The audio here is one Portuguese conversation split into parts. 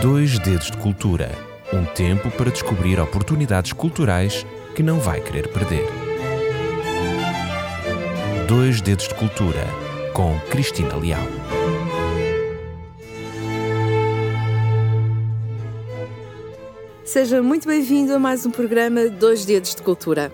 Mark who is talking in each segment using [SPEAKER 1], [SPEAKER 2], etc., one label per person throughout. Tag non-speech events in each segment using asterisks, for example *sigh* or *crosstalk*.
[SPEAKER 1] Dois Dedos de Cultura um tempo para descobrir oportunidades culturais que não vai querer perder. Dois Dedos de Cultura com Cristina Leal.
[SPEAKER 2] Seja muito bem-vindo a mais um programa Dois Dedos de Cultura.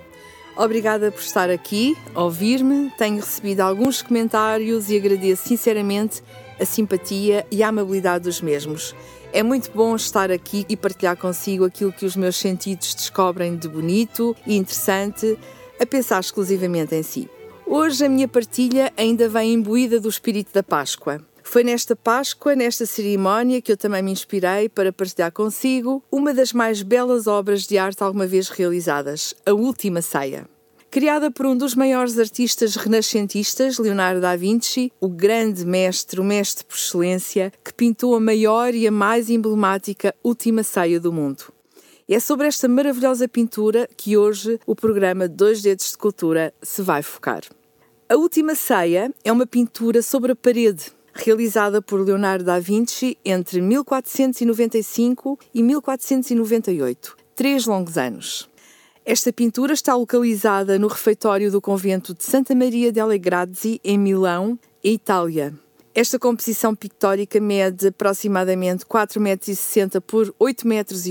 [SPEAKER 2] Obrigada por estar aqui, ouvir-me. Tenho recebido alguns comentários e agradeço sinceramente a simpatia e a amabilidade dos mesmos. É muito bom estar aqui e partilhar consigo aquilo que os meus sentidos descobrem de bonito e interessante, a pensar exclusivamente em si. Hoje a minha partilha ainda vem imbuída do espírito da Páscoa. Foi nesta Páscoa, nesta cerimónia, que eu também me inspirei para partilhar consigo uma das mais belas obras de arte alguma vez realizadas, A Última Ceia. Criada por um dos maiores artistas renascentistas, Leonardo da Vinci, o grande mestre, o mestre por excelência, que pintou a maior e a mais emblemática Última Ceia do mundo. E é sobre esta maravilhosa pintura que hoje o programa Dois Dedos de Cultura se vai focar. A Última Ceia é uma pintura sobre a parede, realizada por Leonardo da Vinci entre 1495 e 1498, três longos anos. Esta pintura está localizada no refeitório do convento de Santa Maria delle Grazie, em Milão, Itália. Esta composição pictórica mede aproximadamente 4,60 metros por 8,80 metros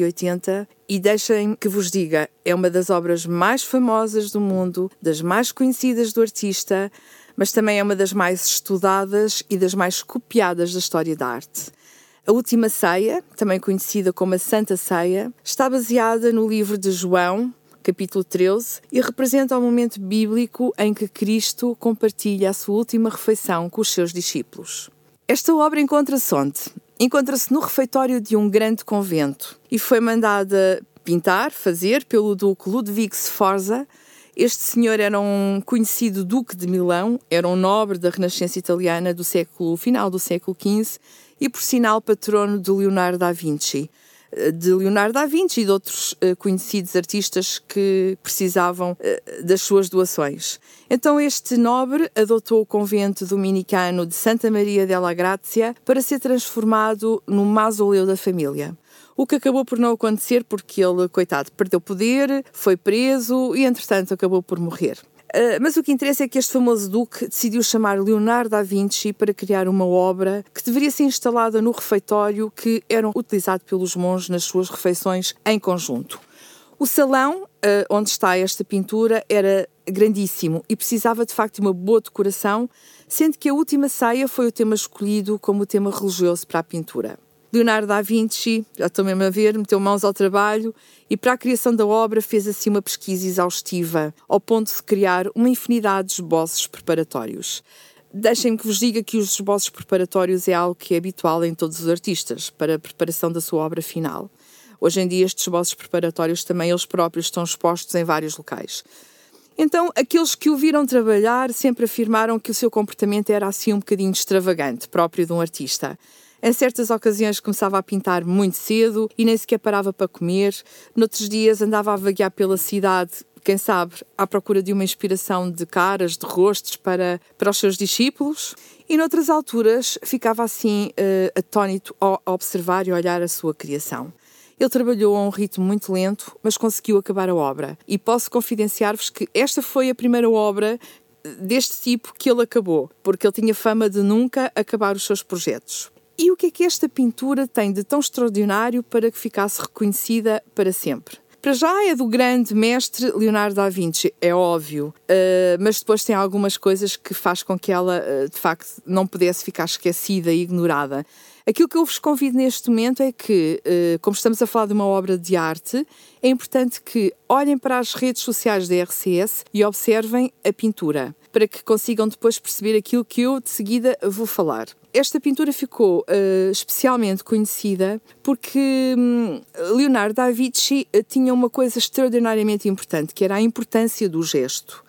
[SPEAKER 2] e deixem que vos diga, é uma das obras mais famosas do mundo, das mais conhecidas do artista, mas também é uma das mais estudadas e das mais copiadas da história da arte. A Última Ceia, também conhecida como a Santa Ceia, está baseada no livro de João, capítulo 13, e representa o momento bíblico em que Cristo compartilha a sua última refeição com os seus discípulos. Esta obra encontra-se onde? Encontra-se no refeitório de um grande convento e foi mandada pintar, fazer, pelo Duque Ludwig Sforza. Este senhor era um conhecido Duque de Milão, era um nobre da Renascença italiana do século final do século XV e, por sinal, patrono de Leonardo da Vinci de Leonardo da Vinci e de outros uh, conhecidos artistas que precisavam uh, das suas doações. Então este nobre adotou o convento dominicano de Santa Maria della Grazia para ser transformado no mausoleu da família. O que acabou por não acontecer porque ele, coitado, perdeu poder, foi preso e entretanto acabou por morrer. Uh, mas o que interessa é que este famoso duque decidiu chamar Leonardo da Vinci para criar uma obra que deveria ser instalada no refeitório que era utilizado pelos monges nas suas refeições em conjunto. O salão uh, onde está esta pintura era grandíssimo e precisava de facto de uma boa decoração, sendo que a última ceia foi o tema escolhido como tema religioso para a pintura. Leonardo da Vinci, já estou mesmo a ver, meteu mãos ao trabalho e para a criação da obra fez assim uma pesquisa exaustiva, ao ponto de criar uma infinidade de esboços preparatórios. Deixem-me que vos diga que os esboços preparatórios é algo que é habitual em todos os artistas para a preparação da sua obra final. Hoje em dia estes esboços preparatórios também eles próprios estão expostos em vários locais. Então, aqueles que o viram trabalhar sempre afirmaram que o seu comportamento era assim um bocadinho extravagante, próprio de um artista. Em certas ocasiões começava a pintar muito cedo e nem sequer parava para comer. Noutros dias andava a vaguear pela cidade, quem sabe, à procura de uma inspiração de caras, de rostos para, para os seus discípulos. E noutras alturas ficava assim uh, atónito a observar e olhar a sua criação. Ele trabalhou a um ritmo muito lento, mas conseguiu acabar a obra. E posso confidenciar-vos que esta foi a primeira obra eh, deste tipo que ele acabou, porque ele tinha fama de nunca acabar os seus projetos. E o que é que esta pintura tem de tão extraordinário para que ficasse reconhecida para sempre? Para já é do grande mestre Leonardo da Vinci, é óbvio, uh, mas depois tem algumas coisas que faz com que ela, uh, de facto, não pudesse ficar esquecida e ignorada. Aquilo que eu vos convido neste momento é que, uh, como estamos a falar de uma obra de arte, é importante que olhem para as redes sociais da RCS e observem a pintura, para que consigam depois perceber aquilo que eu de seguida vou falar. Esta pintura ficou uh, especialmente conhecida porque um, Leonardo da Vinci uh, tinha uma coisa extraordinariamente importante, que era a importância do gesto.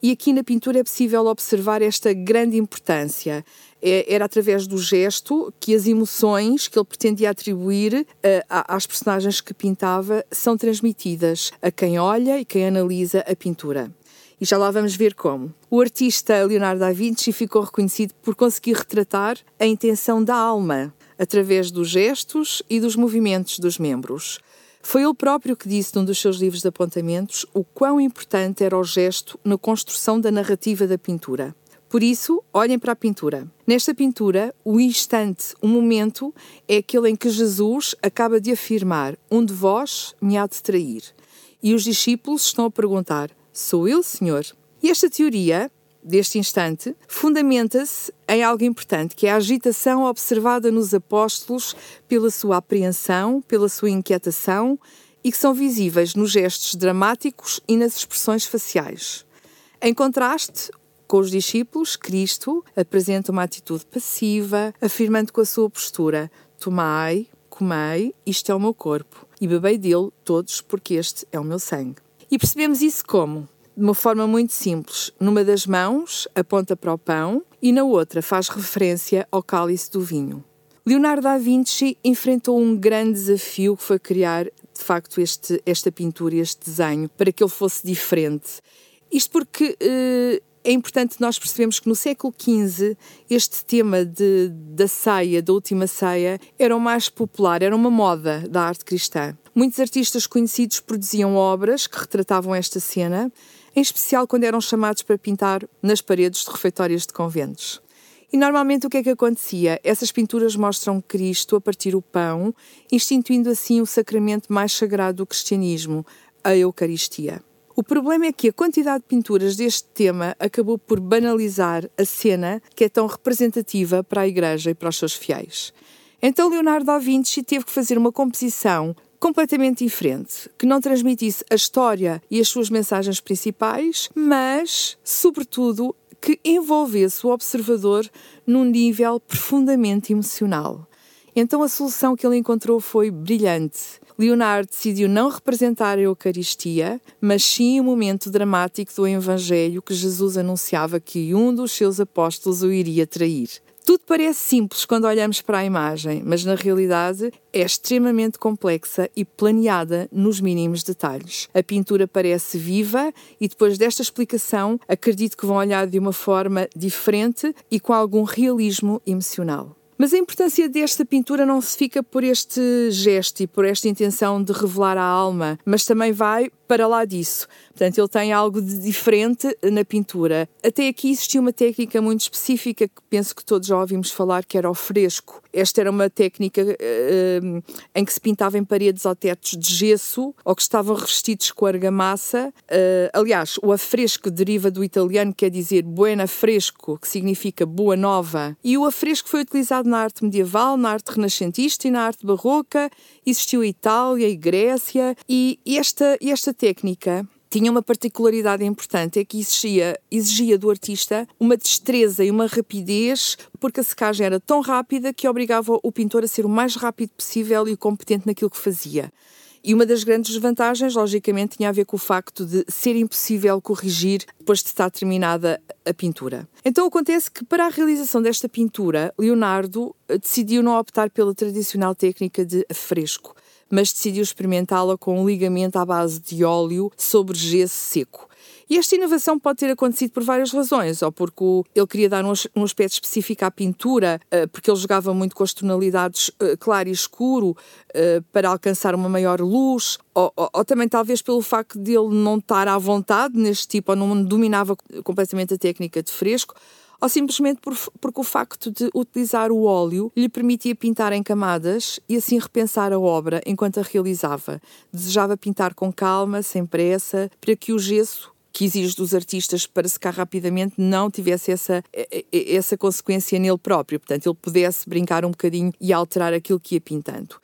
[SPEAKER 2] E aqui na pintura é possível observar esta grande importância. É, era através do gesto que as emoções que ele pretendia atribuir uh, às personagens que pintava são transmitidas a quem olha e quem analisa a pintura. E já lá vamos ver como. O artista Leonardo da Vinci ficou reconhecido por conseguir retratar a intenção da alma através dos gestos e dos movimentos dos membros. Foi ele próprio que disse num dos seus livros de apontamentos o quão importante era o gesto na construção da narrativa da pintura. Por isso, olhem para a pintura. Nesta pintura, o instante, o momento, é aquele em que Jesus acaba de afirmar: Um de vós me há de trair. E os discípulos estão a perguntar: Sou eu, Senhor? E esta teoria, deste instante, fundamenta-se em algo importante, que é a agitação observada nos apóstolos pela sua apreensão, pela sua inquietação e que são visíveis nos gestos dramáticos e nas expressões faciais. Em contraste, com os discípulos, Cristo apresenta uma atitude passiva, afirmando com a sua postura: Tomai, comei, isto é o meu corpo, e bebei dele todos, porque este é o meu sangue. E percebemos isso como? De uma forma muito simples. Numa das mãos aponta para o pão e na outra faz referência ao cálice do vinho. Leonardo da Vinci enfrentou um grande desafio que foi criar, de facto, este, esta pintura, este desenho, para que ele fosse diferente. Isto porque eh, é importante nós percebemos que no século XV este tema de, da ceia, da última ceia, era o mais popular, era uma moda da arte cristã. Muitos artistas conhecidos produziam obras que retratavam esta cena, em especial quando eram chamados para pintar nas paredes de refeitórios de conventos. E normalmente o que é que acontecia? Essas pinturas mostram Cristo a partir o pão, instituindo assim o sacramento mais sagrado do cristianismo, a Eucaristia. O problema é que a quantidade de pinturas deste tema acabou por banalizar a cena que é tão representativa para a Igreja e para os seus fiéis. Então Leonardo da Vinci teve que fazer uma composição completamente diferente, que não transmitisse a história e as suas mensagens principais, mas, sobretudo, que envolvesse o observador num nível profundamente emocional. Então a solução que ele encontrou foi brilhante. Leonardo decidiu não representar a Eucaristia, mas sim o momento dramático do Evangelho que Jesus anunciava que um dos seus apóstolos o iria trair. Tudo parece simples quando olhamos para a imagem, mas na realidade é extremamente complexa e planeada nos mínimos detalhes. A pintura parece viva e depois desta explicação acredito que vão olhar de uma forma diferente e com algum realismo emocional. Mas a importância desta pintura não se fica por este gesto e por esta intenção de revelar a alma, mas também vai para lá disso. Portanto, ele tem algo de diferente na pintura. Até aqui existia uma técnica muito específica que penso que todos já ouvimos falar, que era o fresco. Esta era uma técnica uh, em que se pintava em paredes ou tetos de gesso ou que estavam revestidos com argamassa. Uh, aliás, o afresco deriva do italiano, quer dizer buena fresco, que significa boa nova. E o afresco foi utilizado na arte medieval, na arte renascentista e na arte barroca. Existiu Itália e Grécia. E esta, esta técnica tinha uma particularidade importante, é que exigia, exigia do artista uma destreza e uma rapidez, porque a secagem era tão rápida que obrigava o pintor a ser o mais rápido possível e competente naquilo que fazia. E uma das grandes desvantagens, logicamente, tinha a ver com o facto de ser impossível corrigir depois de estar terminada a pintura. Então acontece que para a realização desta pintura, Leonardo eh, decidiu não optar pela tradicional técnica de fresco, mas decidiu experimentá-la com um ligamento à base de óleo sobre gesso seco. E esta inovação pode ter acontecido por várias razões, ou porque ele queria dar um aspecto específico à pintura, eh, porque ele jogava muito com as tonalidades eh, claro e escuro eh, para alcançar uma maior luz, ou, ou, ou, também talvez pelo facto de ele não estar à vontade neste tipo, ou não dominava completamente a técnica de fresco, ou simplesmente por, porque o facto de utilizar o óleo lhe permitia pintar em camadas e assim repensar a obra enquanto a realizava. Desejava pintar com calma, sem pressa, para que o gesso que exige dos artistas para secar rapidamente não tivesse essa, essa consequência nele próprio, portanto, ele pudesse brincar um bocadinho e alterar aquilo que ia pintando.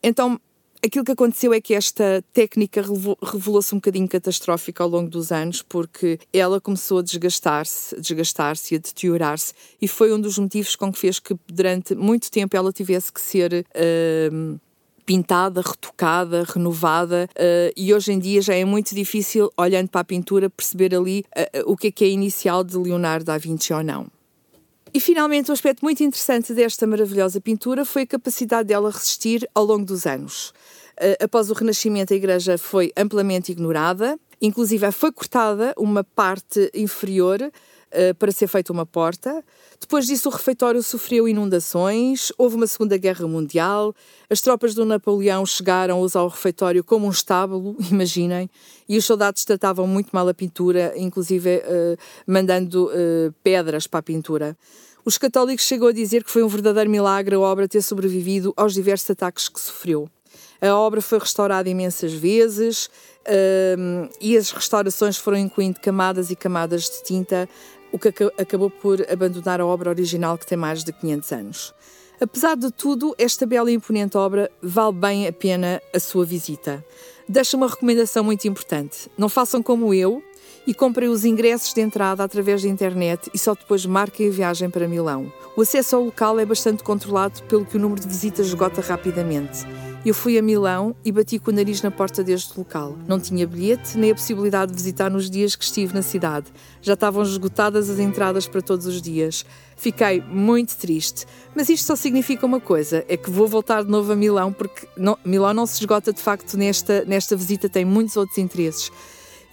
[SPEAKER 2] Então, aquilo que aconteceu é que esta técnica revelou-se um bocadinho catastrófica ao longo dos anos, porque ela começou a desgastar-se, desgastar-se e a deteriorar-se, e foi um dos motivos com que fez que durante muito tempo ela tivesse que ser uh, pintada, retocada, renovada, uh, e hoje em dia já é muito difícil, olhando para a pintura, perceber ali uh, o que é que é inicial de Leonardo da Vinci ou não. E finalmente, um aspecto muito interessante desta maravilhosa pintura foi a capacidade dela resistir ao longo dos anos. Uh, após o Renascimento, a igreja foi amplamente ignorada, inclusive foi cortada uma parte inferior uh, para ser feita uma porta. Depois disso, o refeitório sofreu inundações, houve uma Segunda Guerra Mundial, as tropas do Napoleão chegaram a usar o refeitório como um estábulo, *laughs* imaginem, e os soldados tratavam muito mal a pintura, inclusive uh, mandando uh, pedras para a pintura. Os católicos chegou a dizer que foi um verdadeiro milagre a obra ter sobrevivido aos diversos ataques que sofreu. A obra foi restaurada imensas vezes e as restaurações foram incluindo camadas e camadas de tinta, o que acabou por abandonar a obra original que tem mais de 500 anos. Apesar de tudo, esta bela e imponente obra vale bem a pena a sua visita. Deixa uma recomendação muito importante. Não façam como eu, e comprem os ingressos de entrada através da internet e só depois marquem a viagem para Milão. O acesso ao local é bastante controlado, pelo que o número de visitas esgota rapidamente. Eu fui a Milão e bati com o nariz na porta deste local. Não tinha bilhete nem a possibilidade de visitar nos dias que estive na cidade. Já estavam esgotadas as entradas para todos os dias. Fiquei muito triste. Mas isto só significa uma coisa: é que vou voltar de novo a Milão, porque não, Milão não se esgota de facto nesta, nesta visita, tem muitos outros interesses.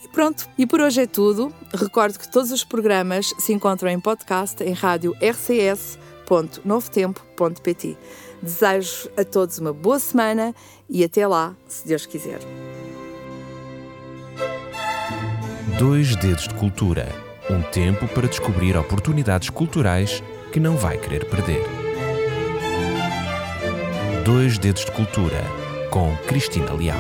[SPEAKER 2] E pronto, e por hoje é tudo. Recordo que todos os programas se encontram em podcast em rádio rcs.novotempo.pt. Desejo a todos uma boa semana e até lá, se Deus quiser.
[SPEAKER 1] Dois Dedos de Cultura um tempo para descobrir oportunidades culturais que não vai querer perder. Dois Dedos de Cultura com Cristina Leal.